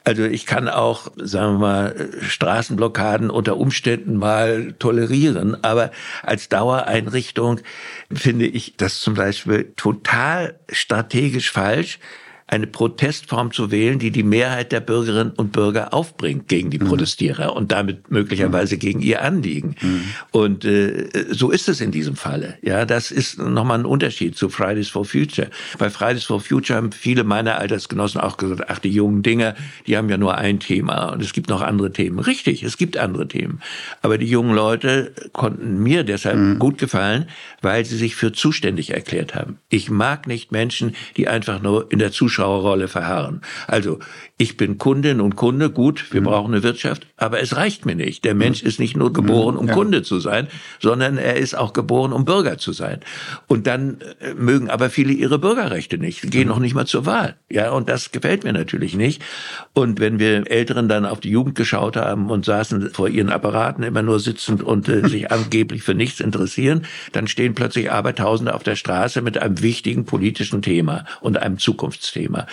Also ich kann auch, sagen wir mal, Straßenblockaden unter Umständen mal tolerieren, aber als Dauereinrichtung finde ich das zum Beispiel total strategisch falsch, eine Protestform zu wählen, die die Mehrheit der Bürgerinnen und Bürger aufbringt gegen die mhm. Protestierer und damit möglicherweise mhm. gegen ihr Anliegen. Mhm. Und äh, so ist es in diesem Falle. Ja, das ist nochmal ein Unterschied zu Fridays for Future. Bei Fridays for Future haben viele meiner Altersgenossen auch gesagt, ach, die jungen Dinger, die haben ja nur ein Thema und es gibt noch andere Themen. Richtig, es gibt andere Themen. Aber die jungen Leute konnten mir deshalb mhm. gut gefallen, weil sie sich für zuständig erklärt haben. Ich mag nicht Menschen, die einfach nur in der Zuschauerrolle verharren. Also ich bin Kundin und Kunde, gut, wir mhm. brauchen eine Wirtschaft, aber es reicht mir nicht. Der Mensch mhm. ist nicht nur geboren, um ja. Kunde zu sein, sondern er ist auch geboren, um Bürger zu sein. Und dann äh, mögen aber viele ihre Bürgerrechte nicht, gehen noch nicht mal zur Wahl. Ja, und das gefällt mir natürlich nicht. Und wenn wir Älteren dann auf die Jugend geschaut haben und saßen vor ihren Apparaten immer nur sitzend und äh, sich angeblich für nichts interessieren, dann stehen plötzlich Abertausende auf der Straße mit einem wichtigen politischen Thema und einem Zukunftsthema.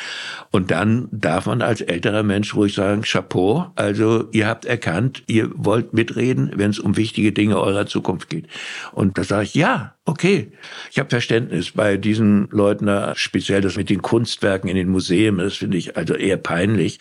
Und dann darf man als als älterer Mensch ruhig sagen, Chapeau, also ihr habt erkannt, ihr wollt mitreden, wenn es um wichtige Dinge eurer Zukunft geht. Und da sage ich, ja, okay, ich habe Verständnis bei diesen Leuten, speziell das mit den Kunstwerken in den Museen, das finde ich also eher peinlich.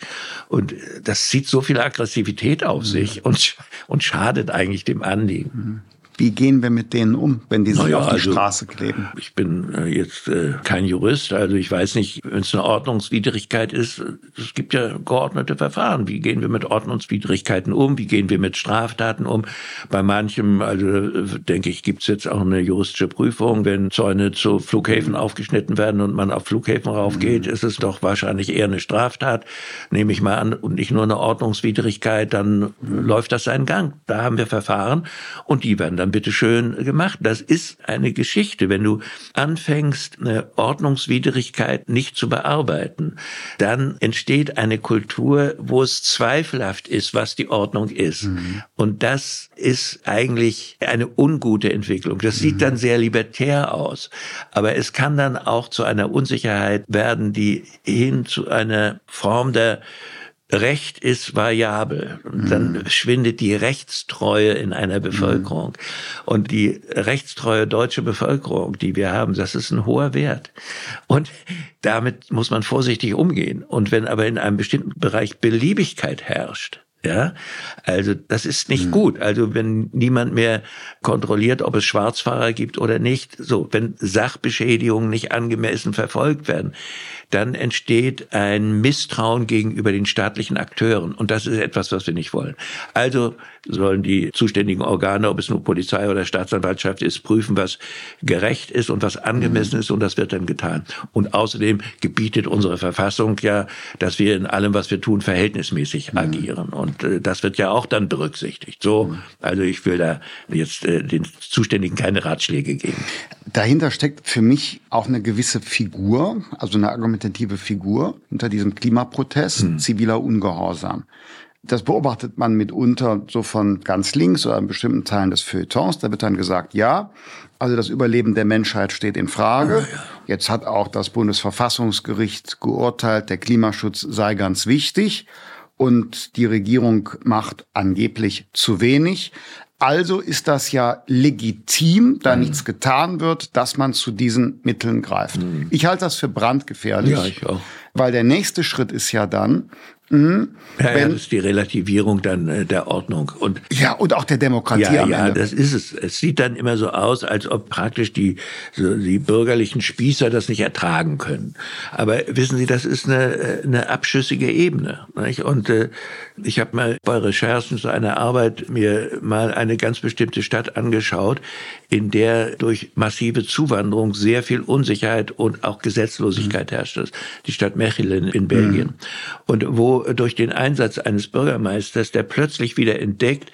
Und das zieht so viel Aggressivität auf sich und, und schadet eigentlich dem Anliegen. Mhm. Wie gehen wir mit denen um, wenn die sich naja, auf die also, Straße kleben? Ich bin äh, jetzt äh, kein Jurist, also ich weiß nicht, wenn es eine Ordnungswidrigkeit ist, es gibt ja geordnete Verfahren. Wie gehen wir mit Ordnungswidrigkeiten um? Wie gehen wir mit Straftaten um? Bei manchem, also denke ich, gibt es jetzt auch eine juristische Prüfung. Wenn Zäune zu Flughäfen aufgeschnitten werden und man auf Flughäfen raufgeht, mhm. ist es doch wahrscheinlich eher eine Straftat, nehme ich mal an, und nicht nur eine Ordnungswidrigkeit, dann mhm. läuft das seinen Gang. Da haben wir Verfahren und die werden dann dann bitteschön gemacht. Das ist eine Geschichte. Wenn du anfängst, eine Ordnungswidrigkeit nicht zu bearbeiten, dann entsteht eine Kultur, wo es zweifelhaft ist, was die Ordnung ist. Mhm. Und das ist eigentlich eine ungute Entwicklung. Das sieht mhm. dann sehr libertär aus. Aber es kann dann auch zu einer Unsicherheit werden, die hin zu einer Form der Recht ist variabel. Und dann mhm. schwindet die Rechtstreue in einer Bevölkerung. Mhm. Und die rechtstreue deutsche Bevölkerung, die wir haben, das ist ein hoher Wert. Und damit muss man vorsichtig umgehen. Und wenn aber in einem bestimmten Bereich Beliebigkeit herrscht, ja, also das ist nicht mhm. gut. Also wenn niemand mehr kontrolliert, ob es Schwarzfahrer gibt oder nicht, so wenn Sachbeschädigungen nicht angemessen verfolgt werden, dann entsteht ein Misstrauen gegenüber den staatlichen Akteuren. Und das ist etwas, was wir nicht wollen. Also sollen die zuständigen Organe, ob es nur Polizei oder Staatsanwaltschaft ist, prüfen, was gerecht ist und was angemessen mhm. ist. Und das wird dann getan. Und außerdem gebietet unsere Verfassung ja, dass wir in allem, was wir tun, verhältnismäßig mhm. agieren. Und äh, das wird ja auch dann berücksichtigt. So, mhm. also ich will da jetzt äh, den Zuständigen keine Ratschläge geben. Dahinter steckt für mich auch eine gewisse Figur, also eine argumentative Figur hinter diesem Klimaprotest, hm. ziviler Ungehorsam. Das beobachtet man mitunter so von ganz links oder in bestimmten Teilen des Feuilletons. Da wird dann gesagt, ja, also das Überleben der Menschheit steht in Frage. Ja. Jetzt hat auch das Bundesverfassungsgericht geurteilt, der Klimaschutz sei ganz wichtig und die Regierung macht angeblich zu wenig. Also ist das ja legitim, da mhm. nichts getan wird, dass man zu diesen Mitteln greift. Mhm. Ich halte das für brandgefährlich. Ja. Weil der nächste Schritt ist ja dann, Mhm. Ja, Wenn, ja, das ist die Relativierung dann äh, der Ordnung. Und, ja, und auch der Demokratie ja, am ja, Ende. das ist es. Es sieht dann immer so aus, als ob praktisch die, so die bürgerlichen Spießer das nicht ertragen können. Aber wissen Sie, das ist eine, äh, eine abschüssige Ebene. Nicht? Und äh, ich habe mal bei Recherchen zu einer Arbeit mir mal eine ganz bestimmte Stadt angeschaut, in der durch massive Zuwanderung sehr viel Unsicherheit und auch Gesetzlosigkeit mhm. herrscht. Die Stadt Mechelen in Belgien. Mhm. Und wo durch den Einsatz eines Bürgermeisters, der plötzlich wieder entdeckt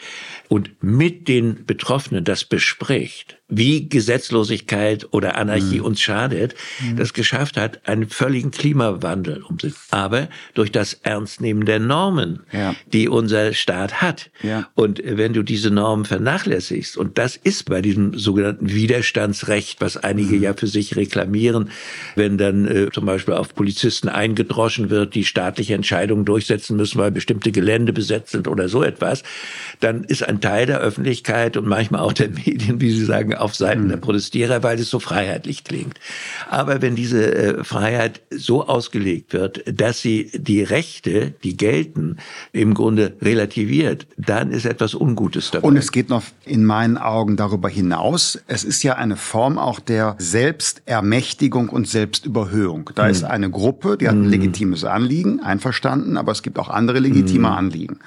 und mit den Betroffenen das bespricht, wie Gesetzlosigkeit oder Anarchie mhm. uns schadet, mhm. das geschafft hat, einen völligen Klimawandel umzusetzen. Aber durch das Ernstnehmen der Normen, ja. die unser Staat hat. Ja. Und wenn du diese Normen vernachlässigst, und das ist bei diesem sogenannten Widerstandsrecht, was einige mhm. ja für sich reklamieren, wenn dann äh, zum Beispiel auf Polizisten eingedroschen wird, die staatliche Entscheidungen durchsetzen müssen, weil bestimmte Gelände besetzt sind oder so etwas, dann ist ein Teil der Öffentlichkeit und manchmal auch der Medien, wie Sie sagen, auf Seiten mhm. der Protestierer, weil es so freiheitlich klingt. Aber wenn diese äh, Freiheit so ausgelegt wird, dass sie die Rechte, die gelten, im Grunde relativiert, dann ist etwas Ungutes dabei. Und es geht noch in meinen Augen darüber hinaus. Es ist ja eine Form auch der Selbstermächtigung und Selbstüberhöhung. Da hm. ist eine Gruppe, die hat ein hm. legitimes Anliegen, einverstanden, aber es gibt auch andere legitime hm. Anliegen.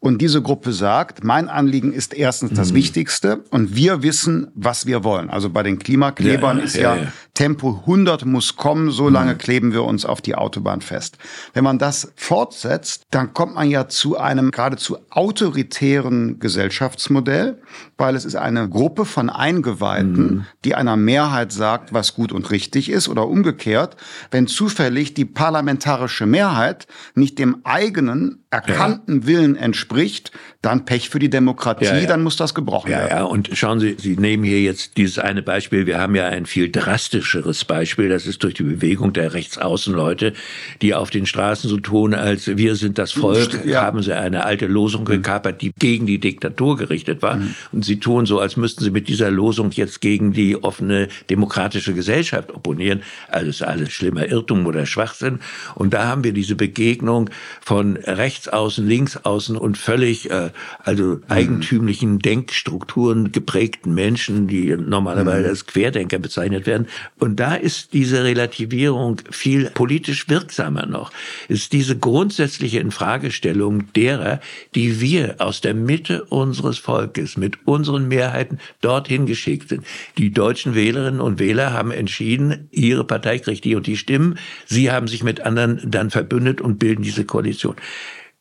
Und diese Gruppe sagt, mein Anliegen ist erstens das mhm. Wichtigste und wir wissen, was wir wollen. Also bei den Klimaklebern ja, ist ja, ja, Tempo 100 muss kommen, so lange mhm. kleben wir uns auf die Autobahn fest. Wenn man das fortsetzt, dann kommt man ja zu einem geradezu autoritären Gesellschaftsmodell, weil es ist eine Gruppe von Eingeweihten, mhm. die einer Mehrheit sagt, was gut und richtig ist oder umgekehrt, wenn zufällig die parlamentarische Mehrheit nicht dem eigenen erkannten ja. Willen entspricht, dann Pech für die Demokratie, ja, ja. dann muss das gebrochen werden. Ja, und schauen Sie, Sie nehmen hier jetzt dieses eine Beispiel. Wir haben ja ein viel drastischeres Beispiel. Das ist durch die Bewegung der Rechtsaußenleute, die auf den Straßen so tun, als wir sind das Volk, haben sie eine alte Losung mhm. gekapert, die gegen die Diktatur gerichtet war. Mhm. Und sie tun so, als müssten sie mit dieser Losung jetzt gegen die offene demokratische Gesellschaft opponieren. Alles, alles schlimmer Irrtum oder Schwachsinn. Und da haben wir diese Begegnung von rechts außen, links außen und völlig äh, also mhm. eigentümlichen Denkstrukturen geprägten Menschen, die normalerweise mhm. als Querdenker bezeichnet werden. Und da ist diese Relativierung viel politisch wirksamer noch. Ist diese grundsätzliche Infragestellung derer, die wir aus der Mitte unseres Volkes mit unseren Mehrheiten dorthin geschickt sind. Die deutschen Wählerinnen und Wähler haben entschieden, ihre Partei kriegt die und die Stimmen. Sie haben sich mit anderen dann verbündet und bilden diese Koalition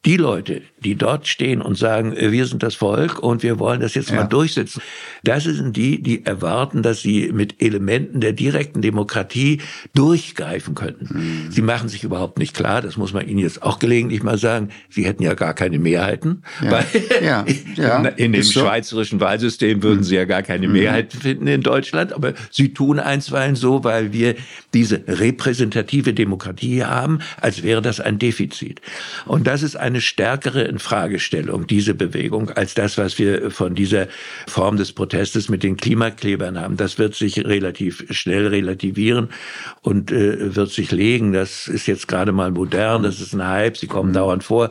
die Leute, die dort stehen und sagen, äh, wir sind das Volk und wir wollen das jetzt ja. mal durchsetzen, das sind die, die erwarten, dass sie mit Elementen der direkten Demokratie durchgreifen könnten. Mhm. Sie machen sich überhaupt nicht klar, das muss man ihnen jetzt auch gelegentlich mal sagen, sie hätten ja gar keine Mehrheiten, ja. weil ja. Ja. in dem so. schweizerischen Wahlsystem würden mhm. sie ja gar keine mhm. Mehrheit finden in Deutschland, aber sie tun einstweilen so, weil wir diese repräsentative Demokratie haben, als wäre das ein Defizit. Und das ist ein eine stärkere Infragestellung, diese Bewegung, als das, was wir von dieser Form des Protestes mit den Klimaklebern haben. Das wird sich relativ schnell relativieren und äh, wird sich legen. Das ist jetzt gerade mal modern, das ist ein Hype, sie kommen mhm. dauernd vor.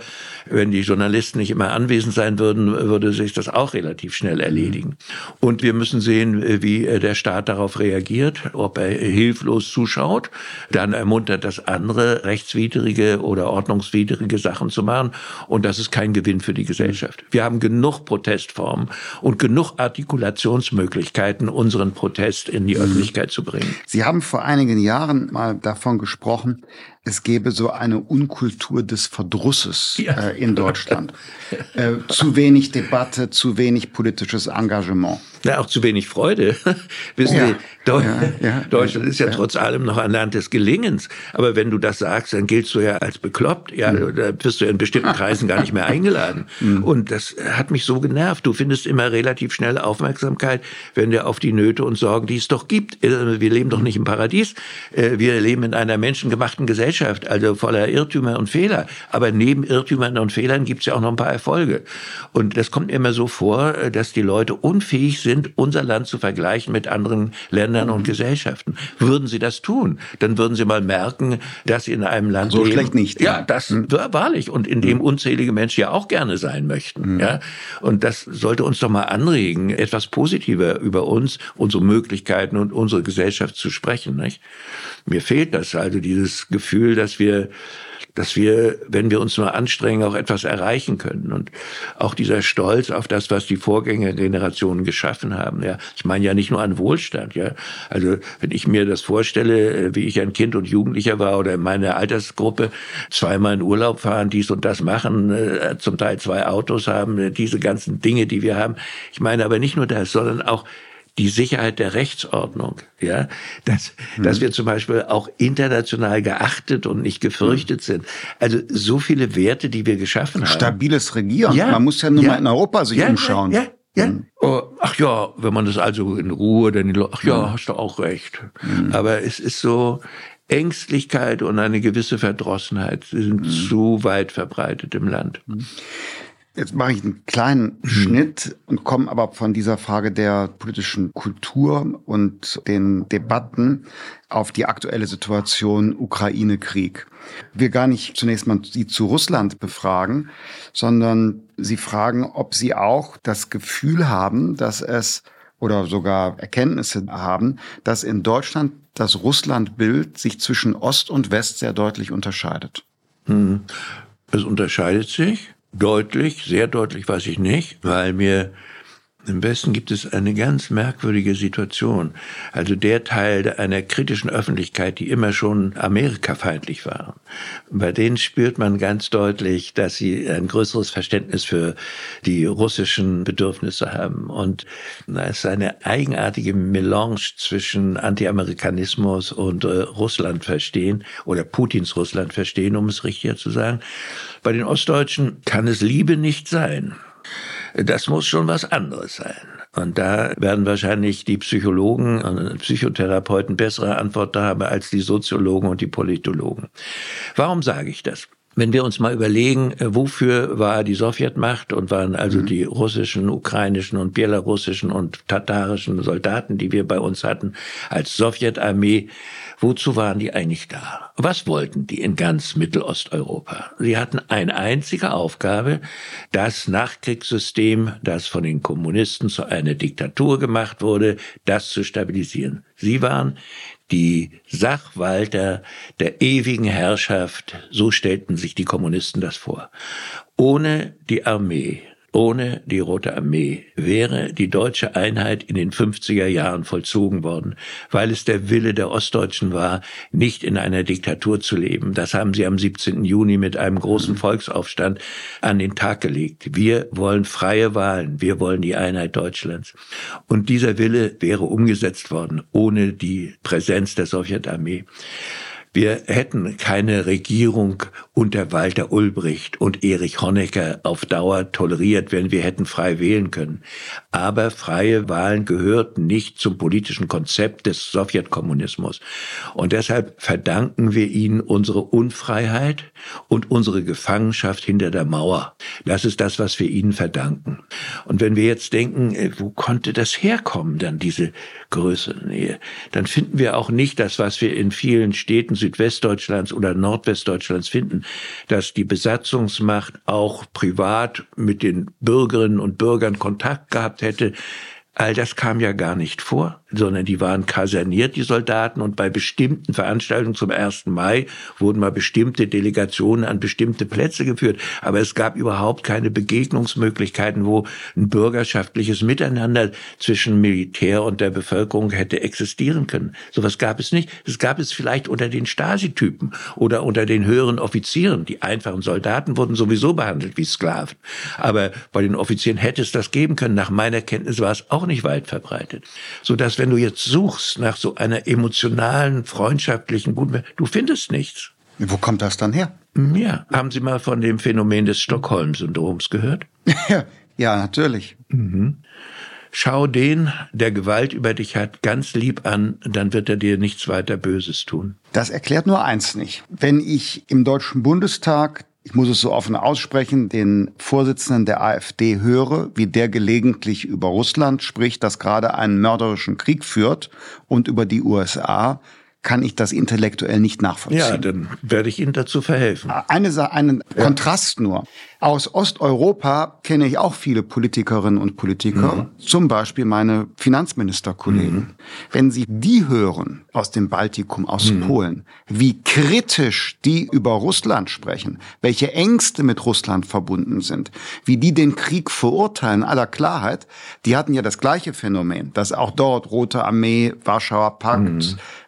Wenn die Journalisten nicht immer anwesend sein würden, würde sich das auch relativ schnell erledigen. Und wir müssen sehen, wie äh, der Staat darauf reagiert, ob er hilflos zuschaut, dann ermuntert das andere rechtswidrige oder ordnungswidrige Sachen zu machen und das ist kein Gewinn für die Gesellschaft. Wir haben genug Protestformen und genug Artikulationsmöglichkeiten, unseren Protest in die mhm. Öffentlichkeit zu bringen. Sie haben vor einigen Jahren mal davon gesprochen, es gäbe so eine Unkultur des Verdrusses ja. äh, in Deutschland. äh, zu wenig Debatte, zu wenig politisches Engagement. Ja, auch zu wenig Freude. Wissen ja. Sie, Deu ja, Deutschland ist ja, trotz allem noch ein Land des Gelingens. Aber wenn du das sagst, dann giltst du ja als bekloppt. Ja, mhm. da wirst du in bestimmten Kreisen gar nicht mehr eingeladen. Mhm. Und das hat mich so genervt. Du findest immer relativ schnell Aufmerksamkeit, wenn du auf die Nöte und Sorgen, die es doch gibt. Äh, wir leben doch nicht im Paradies. Äh, wir leben in einer menschengemachten Gesellschaft Gesellschaft, also voller Irrtümer und Fehler. Aber neben Irrtümern und Fehlern gibt es ja auch noch ein paar Erfolge. Und das kommt mir immer so vor, dass die Leute unfähig sind, unser Land zu vergleichen mit anderen Ländern und mhm. Gesellschaften. Würden sie das tun, dann würden sie mal merken, dass sie in einem Land so leben. schlecht nicht. Ja, das mhm. wahrlich und in dem mhm. unzählige Menschen ja auch gerne sein möchten. Mhm. Ja, und das sollte uns doch mal anregen, etwas positiver über uns, unsere Möglichkeiten und unsere Gesellschaft zu sprechen. Nicht? Mir fehlt das also dieses Gefühl, dass wir dass wir, wenn wir uns nur anstrengen, auch etwas erreichen können. Und auch dieser Stolz auf das, was die Vorgängergenerationen geschaffen haben. Ja, ich meine ja nicht nur an Wohlstand. Ja, also wenn ich mir das vorstelle, äh, wie ich ein Kind und Jugendlicher war oder in meiner Altersgruppe zweimal in Urlaub fahren, dies und das machen, äh, zum Teil zwei Autos haben, äh, diese ganzen Dinge, die wir haben. Ich meine aber nicht nur das, sondern auch die Sicherheit der Rechtsordnung, ja, dass, mhm. dass wir zum Beispiel auch international geachtet und nicht gefürchtet mhm. sind. Also so viele Werte, die wir geschaffen haben. Stabiles Regieren. Ja, Man muss ja nur ja, mal in Europa sich ja, umschauen. Ja, ja. Mhm. Oh, ach ja, wenn man das also in Ruhe, dann ach ja, hast du auch recht. Mhm. Aber es ist so, Ängstlichkeit und eine gewisse Verdrossenheit sind mhm. zu weit verbreitet im Land. Jetzt mache ich einen kleinen mhm. Schnitt und komme aber von dieser Frage der politischen Kultur und den Debatten auf die aktuelle Situation Ukraine-Krieg. Wir gar nicht zunächst mal Sie zu Russland befragen, sondern Sie fragen, ob Sie auch das Gefühl haben, dass es oder sogar Erkenntnisse haben, dass in Deutschland das Russlandbild sich zwischen Ost und West sehr deutlich unterscheidet. Hm. Es unterscheidet sich. Deutlich, sehr deutlich weiß ich nicht, weil mir im Westen gibt es eine ganz merkwürdige Situation. Also der Teil einer kritischen Öffentlichkeit, die immer schon amerikafeindlich war. Bei denen spürt man ganz deutlich, dass sie ein größeres Verständnis für die russischen Bedürfnisse haben. Und da ist eine eigenartige Melange zwischen Anti-Amerikanismus und äh, Russland verstehen oder Putins Russland verstehen, um es richtiger zu sagen. Bei den Ostdeutschen kann es Liebe nicht sein. Das muss schon was anderes sein. Und da werden wahrscheinlich die Psychologen und Psychotherapeuten bessere Antworten haben als die Soziologen und die Politologen. Warum sage ich das? Wenn wir uns mal überlegen, äh, wofür war die Sowjetmacht und waren also mhm. die russischen, ukrainischen und belarussischen und tatarischen Soldaten, die wir bei uns hatten, als Sowjetarmee, wozu waren die eigentlich da? Was wollten die in ganz Mittelosteuropa? Sie hatten eine einzige Aufgabe, das Nachkriegssystem, das von den Kommunisten zu einer Diktatur gemacht wurde, das zu stabilisieren. Sie waren die Sachwalter der ewigen Herrschaft, so stellten sich die Kommunisten das vor. Ohne die Armee ohne die Rote Armee wäre die deutsche Einheit in den 50er Jahren vollzogen worden, weil es der Wille der Ostdeutschen war, nicht in einer Diktatur zu leben. Das haben sie am 17. Juni mit einem großen Volksaufstand an den Tag gelegt. Wir wollen freie Wahlen, wir wollen die Einheit Deutschlands. Und dieser Wille wäre umgesetzt worden ohne die Präsenz der Sowjetarmee. Wir hätten keine Regierung unter Walter Ulbricht und Erich Honecker auf Dauer toleriert, wenn wir hätten frei wählen können. Aber freie Wahlen gehörten nicht zum politischen Konzept des Sowjetkommunismus. Und deshalb verdanken wir ihnen unsere Unfreiheit und unsere Gefangenschaft hinter der Mauer. Das ist das, was wir ihnen verdanken. Und wenn wir jetzt denken, äh, wo konnte das herkommen, dann diese Größe, dann finden wir auch nicht das, was wir in vielen Städten Südwestdeutschlands oder Nordwestdeutschlands finden, dass die Besatzungsmacht auch privat mit den Bürgerinnen und Bürgern Kontakt gehabt hätte. All das kam ja gar nicht vor sondern die waren kaserniert, die Soldaten, und bei bestimmten Veranstaltungen zum 1. Mai wurden mal bestimmte Delegationen an bestimmte Plätze geführt. Aber es gab überhaupt keine Begegnungsmöglichkeiten, wo ein bürgerschaftliches Miteinander zwischen Militär und der Bevölkerung hätte existieren können. Sowas gab es nicht. Es gab es vielleicht unter den Stasi-Typen oder unter den höheren Offizieren. Die einfachen Soldaten wurden sowieso behandelt wie Sklaven. Aber bei den Offizieren hätte es das geben können. Nach meiner Kenntnis war es auch nicht weit verbreitet. Sodass wenn du jetzt suchst nach so einer emotionalen, freundschaftlichen, guten, du findest nichts. Wo kommt das dann her? Ja, haben Sie mal von dem Phänomen des Stockholm-Syndroms gehört? ja, natürlich. Mhm. Schau den, der Gewalt über dich hat, ganz lieb an, dann wird er dir nichts weiter Böses tun. Das erklärt nur eins nicht. Wenn ich im Deutschen Bundestag ich muss es so offen aussprechen, den Vorsitzenden der AfD höre, wie der gelegentlich über Russland spricht, das gerade einen mörderischen Krieg führt und über die USA, kann ich das intellektuell nicht nachvollziehen. Ja, dann werde ich Ihnen dazu verhelfen. Eine, einen ja. Kontrast nur. Aus Osteuropa kenne ich auch viele Politikerinnen und Politiker, mhm. zum Beispiel meine Finanzministerkollegen. Mhm. Wenn Sie die hören aus dem Baltikum, aus mhm. Polen, wie kritisch die über Russland sprechen, welche Ängste mit Russland verbunden sind, wie die den Krieg verurteilen, aller Klarheit, die hatten ja das gleiche Phänomen, dass auch dort Rote Armee, Warschauer Pakt, mhm.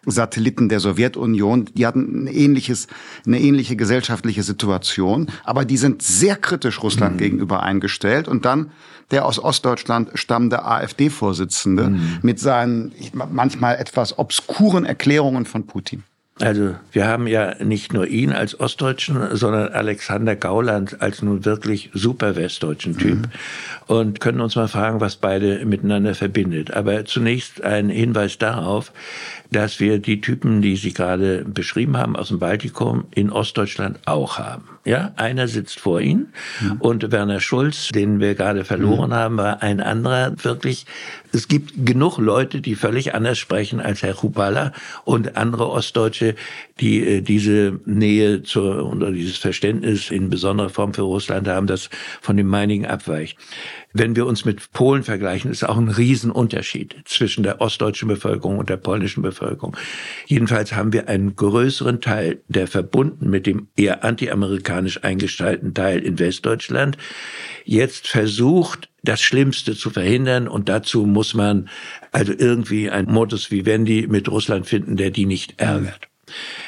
Satelliten der Sowjetunion, die hatten ein ähnliches, eine ähnliche gesellschaftliche Situation, aber die sind sehr kritisch Russland mhm. gegenüber eingestellt und dann der aus Ostdeutschland stammende AfD-Vorsitzende mhm. mit seinen manchmal etwas obskuren Erklärungen von Putin. Also wir haben ja nicht nur ihn als Ostdeutschen, sondern Alexander Gauland als nun wirklich super westdeutschen Typ mhm. und können uns mal fragen, was beide miteinander verbindet. Aber zunächst ein Hinweis darauf, dass wir die Typen, die Sie gerade beschrieben haben aus dem Baltikum, in Ostdeutschland auch haben. Ja, einer sitzt vor Ihnen mhm. und Werner Schulz, den wir gerade verloren mhm. haben, war ein anderer wirklich. Es gibt genug Leute, die völlig anders sprechen als Herr Chupala und andere Ostdeutsche, die äh, diese Nähe zur, oder dieses Verständnis in besonderer Form für Russland haben, das von dem meinigen abweicht. Wenn wir uns mit Polen vergleichen, ist auch ein Riesenunterschied zwischen der ostdeutschen Bevölkerung und der polnischen Bevölkerung. Jedenfalls haben wir einen größeren Teil, der verbunden mit dem eher antiamerikanisch eingestalteten Teil in Westdeutschland, jetzt versucht, das Schlimmste zu verhindern und dazu muss man also irgendwie ein Modus vivendi mit Russland finden, der die nicht ärgert.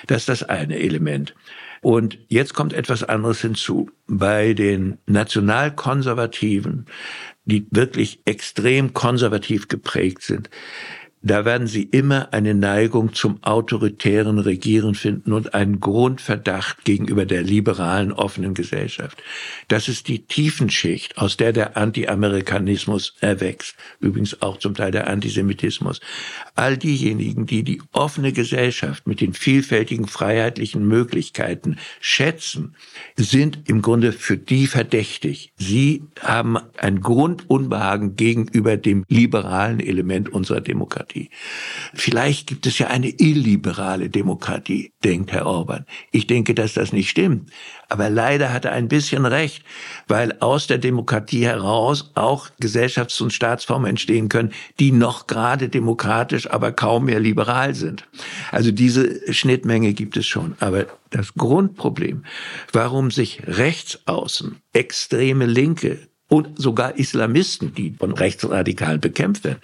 Das ist das eine Element. Und jetzt kommt etwas anderes hinzu. Bei den Nationalkonservativen, die wirklich extrem konservativ geprägt sind, da werden sie immer eine Neigung zum autoritären Regieren finden und einen Grundverdacht gegenüber der liberalen offenen Gesellschaft. Das ist die Tiefenschicht, aus der der Anti-Amerikanismus erwächst, übrigens auch zum Teil der Antisemitismus. All diejenigen, die die offene Gesellschaft mit den vielfältigen freiheitlichen Möglichkeiten schätzen, sind im Grunde für die verdächtig. Sie haben ein Grundunbehagen gegenüber dem liberalen Element unserer Demokratie. Demokratie. Vielleicht gibt es ja eine illiberale Demokratie, denkt Herr Orban. Ich denke, dass das nicht stimmt. Aber leider hat er ein bisschen recht, weil aus der Demokratie heraus auch Gesellschafts- und Staatsformen entstehen können, die noch gerade demokratisch, aber kaum mehr liberal sind. Also diese Schnittmenge gibt es schon. Aber das Grundproblem, warum sich Rechtsaußen, extreme Linke und sogar Islamisten, die von Rechtsradikalen bekämpft werden,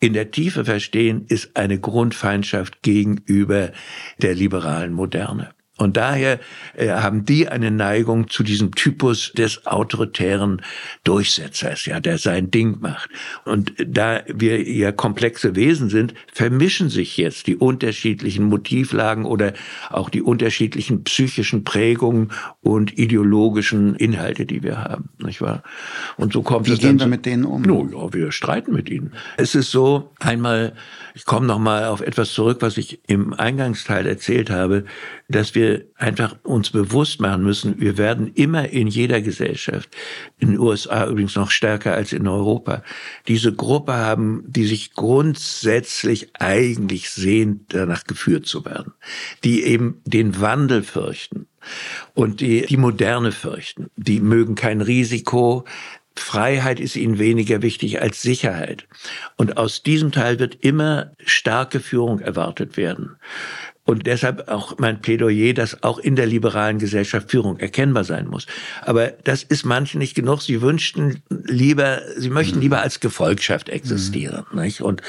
in der Tiefe verstehen, ist eine Grundfeindschaft gegenüber der liberalen Moderne. Und daher äh, haben die eine Neigung zu diesem Typus des autoritären Durchsetzers, ja, der sein Ding macht. Und da wir ja komplexe Wesen sind, vermischen sich jetzt die unterschiedlichen Motivlagen oder auch die unterschiedlichen psychischen Prägungen und ideologischen Inhalte, die wir haben, nicht wahr? Und so kommt Wie es gehen dann wir mit denen um? No, ja, wir streiten mit ihnen. Es ist so, einmal, ich komme noch mal auf etwas zurück, was ich im Eingangsteil erzählt habe, dass wir einfach uns bewusst machen müssen, wir werden immer in jeder Gesellschaft, in den USA übrigens noch stärker als in Europa, diese Gruppe haben, die sich grundsätzlich eigentlich sehnt, danach geführt zu werden, die eben den Wandel fürchten und die, die Moderne fürchten. Die mögen kein Risiko, Freiheit ist ihnen weniger wichtig als Sicherheit. Und aus diesem Teil wird immer starke Führung erwartet werden. Und deshalb auch mein Plädoyer, dass auch in der liberalen Gesellschaft Führung erkennbar sein muss. Aber das ist manchen nicht genug. Sie wünschten lieber, sie möchten mhm. lieber als Gefolgschaft existieren. Mhm. Nicht? Und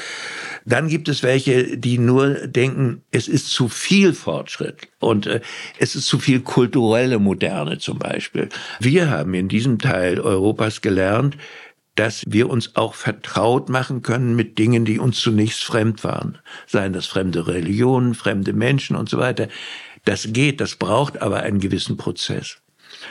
dann gibt es welche, die nur denken, es ist zu viel Fortschritt und äh, es ist zu viel kulturelle Moderne zum Beispiel. Wir haben in diesem Teil Europas gelernt, dass wir uns auch vertraut machen können mit Dingen, die uns zunächst fremd waren. Seien das fremde Religionen, fremde Menschen und so weiter. Das geht, das braucht aber einen gewissen Prozess.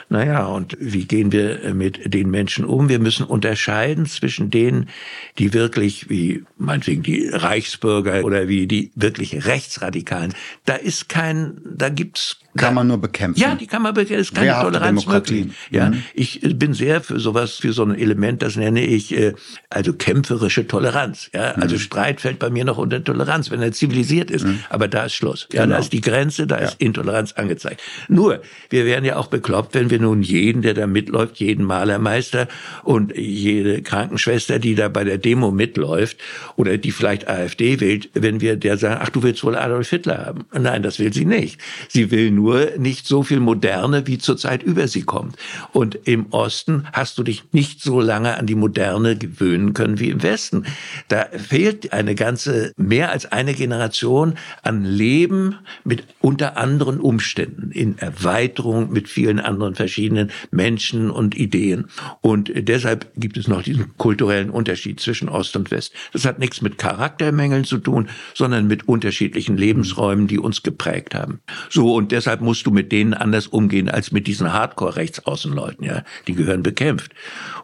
Naja, und wie gehen wir mit den Menschen um? Wir müssen unterscheiden zwischen denen, die wirklich, wie meinetwegen die Reichsbürger oder wie die wirklich Rechtsradikalen, da ist kein, da gibt's kann man nur bekämpfen. Ja, die kann man bekämpfen. Es ist keine Wehrhafte Toleranz Demokratie. möglich. Ja, mhm. ich bin sehr für sowas, für so ein Element, das nenne ich äh, also kämpferische Toleranz. Ja, mhm. also Streit fällt bei mir noch unter Toleranz, wenn er zivilisiert ist. Mhm. Aber da ist Schluss. Ja, genau. da ist die Grenze, da ja. ist Intoleranz angezeigt. Nur, wir wären ja auch bekloppt, wenn wir nun jeden, der da mitläuft, jeden Malermeister und jede Krankenschwester, die da bei der Demo mitläuft oder die vielleicht AfD wählt, wenn wir der sagen, ach, du willst wohl Adolf Hitler haben. Nein, das will sie nicht. Sie will nur nicht so viel Moderne, wie zurzeit über sie kommt. Und im Osten hast du dich nicht so lange an die Moderne gewöhnen können wie im Westen. Da fehlt eine ganze, mehr als eine Generation an Leben mit unter anderen Umständen, in Erweiterung mit vielen anderen von verschiedenen Menschen und Ideen. Und deshalb gibt es noch diesen kulturellen Unterschied zwischen Ost und West. Das hat nichts mit Charaktermängeln zu tun, sondern mit unterschiedlichen Lebensräumen, die uns geprägt haben. So, und deshalb musst du mit denen anders umgehen als mit diesen Hardcore-Rechtsaußenleuten, ja. Die gehören bekämpft.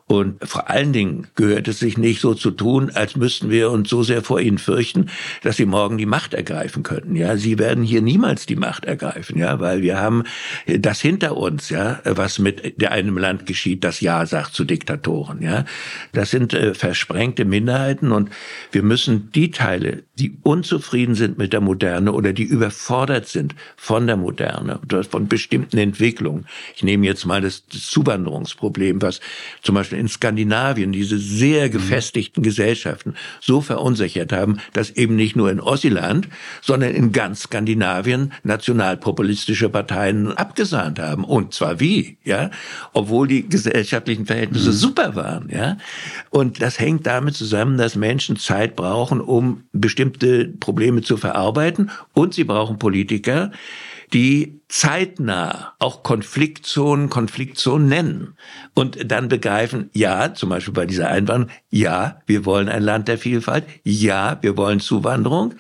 Und vor allen Dingen gehört es sich nicht so zu tun, als müssten wir uns so sehr vor ihnen fürchten, dass sie morgen die Macht ergreifen könnten. Ja, sie werden hier niemals die Macht ergreifen, ja, weil wir haben das hinter uns, ja, was mit einem Land geschieht, das Ja sagt zu Diktatoren, ja. Das sind äh, versprengte Minderheiten und wir müssen die Teile, die unzufrieden sind mit der Moderne oder die überfordert sind von der Moderne, von bestimmten Entwicklungen. Ich nehme jetzt mal das, das Zuwanderungsproblem, was zum Beispiel in Skandinavien diese sehr mhm. gefestigten Gesellschaften so verunsichert haben, dass eben nicht nur in Ossiland, sondern in ganz Skandinavien nationalpopulistische Parteien abgesahnt haben. Und zwar wie, ja? Obwohl die gesellschaftlichen Verhältnisse mhm. super waren, ja? Und das hängt damit zusammen, dass Menschen Zeit brauchen, um bestimmte Probleme zu verarbeiten und sie brauchen Politiker, die zeitnah auch Konfliktzonen Konfliktzonen nennen und dann begreifen, ja, zum Beispiel bei dieser Einwanderung, ja, wir wollen ein Land der Vielfalt, ja, wir wollen Zuwanderung,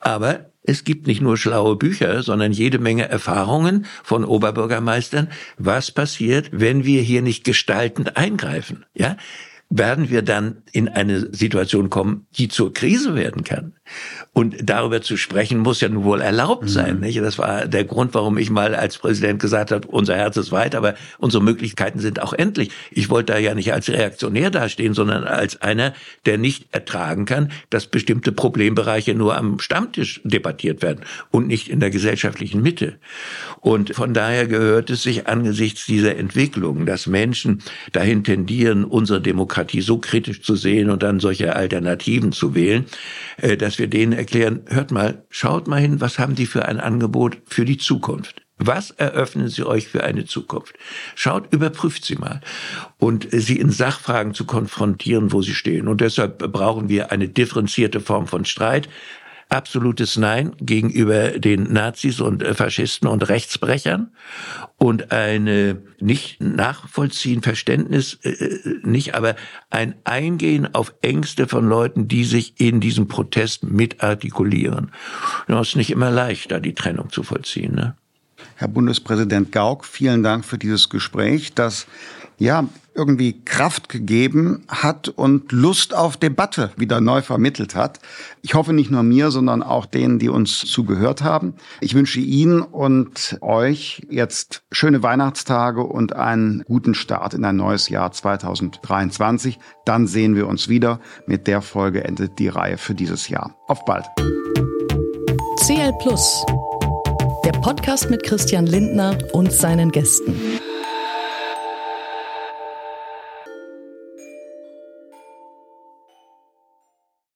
aber es gibt nicht nur schlaue Bücher, sondern jede Menge Erfahrungen von Oberbürgermeistern, was passiert, wenn wir hier nicht gestaltend eingreifen. Ja, werden wir dann in eine Situation kommen, die zur Krise werden kann. Und darüber zu sprechen, muss ja nun wohl erlaubt sein. Mhm. Nicht? Das war der Grund, warum ich mal als Präsident gesagt habe, unser Herz ist weit, aber unsere Möglichkeiten sind auch endlich. Ich wollte da ja nicht als Reaktionär dastehen, sondern als einer, der nicht ertragen kann, dass bestimmte Problembereiche nur am Stammtisch debattiert werden und nicht in der gesellschaftlichen Mitte. Und von daher gehört es sich angesichts dieser Entwicklung, dass Menschen dahin tendieren, unsere Demokratie so kritisch zu sehen und dann solche Alternativen zu wählen, äh, dass wir denen erklären, hört mal, schaut mal hin, was haben die für ein Angebot für die Zukunft? Was eröffnen sie euch für eine Zukunft? Schaut, überprüft sie mal. Und sie in Sachfragen zu konfrontieren, wo sie stehen. Und deshalb brauchen wir eine differenzierte Form von Streit, absolutes Nein gegenüber den Nazis und äh, Faschisten und Rechtsbrechern und eine nicht nachvollziehen, Verständnis äh, äh, nicht, aber ein Eingehen auf Ängste von Leuten, die sich in diesem Protest mitartikulieren. Ja, ist nicht immer leicht, da die Trennung zu vollziehen. Ne? Herr Bundespräsident Gauck, vielen Dank für dieses Gespräch, das ja irgendwie Kraft gegeben hat und Lust auf Debatte wieder neu vermittelt hat. Ich hoffe nicht nur mir, sondern auch denen, die uns zugehört haben. Ich wünsche Ihnen und euch jetzt schöne Weihnachtstage und einen guten Start in ein neues Jahr 2023. Dann sehen wir uns wieder. Mit der Folge endet die Reihe für dieses Jahr. Auf bald. CL Plus, der Podcast mit Christian Lindner und seinen Gästen.